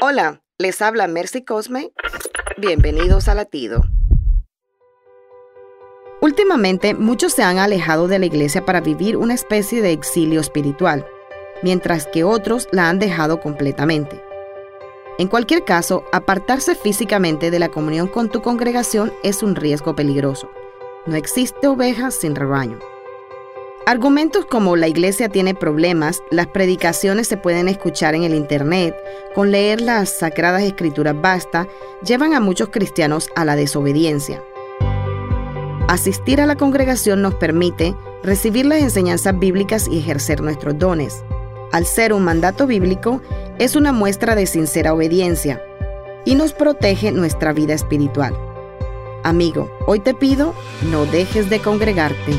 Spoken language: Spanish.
Hola, les habla Mercy Cosme. Bienvenidos a Latido. Últimamente, muchos se han alejado de la iglesia para vivir una especie de exilio espiritual, mientras que otros la han dejado completamente. En cualquier caso, apartarse físicamente de la comunión con tu congregación es un riesgo peligroso. No existe oveja sin rebaño. Argumentos como la iglesia tiene problemas, las predicaciones se pueden escuchar en el Internet, con leer las sagradas escrituras basta, llevan a muchos cristianos a la desobediencia. Asistir a la congregación nos permite recibir las enseñanzas bíblicas y ejercer nuestros dones. Al ser un mandato bíblico, es una muestra de sincera obediencia y nos protege nuestra vida espiritual. Amigo, hoy te pido, no dejes de congregarte.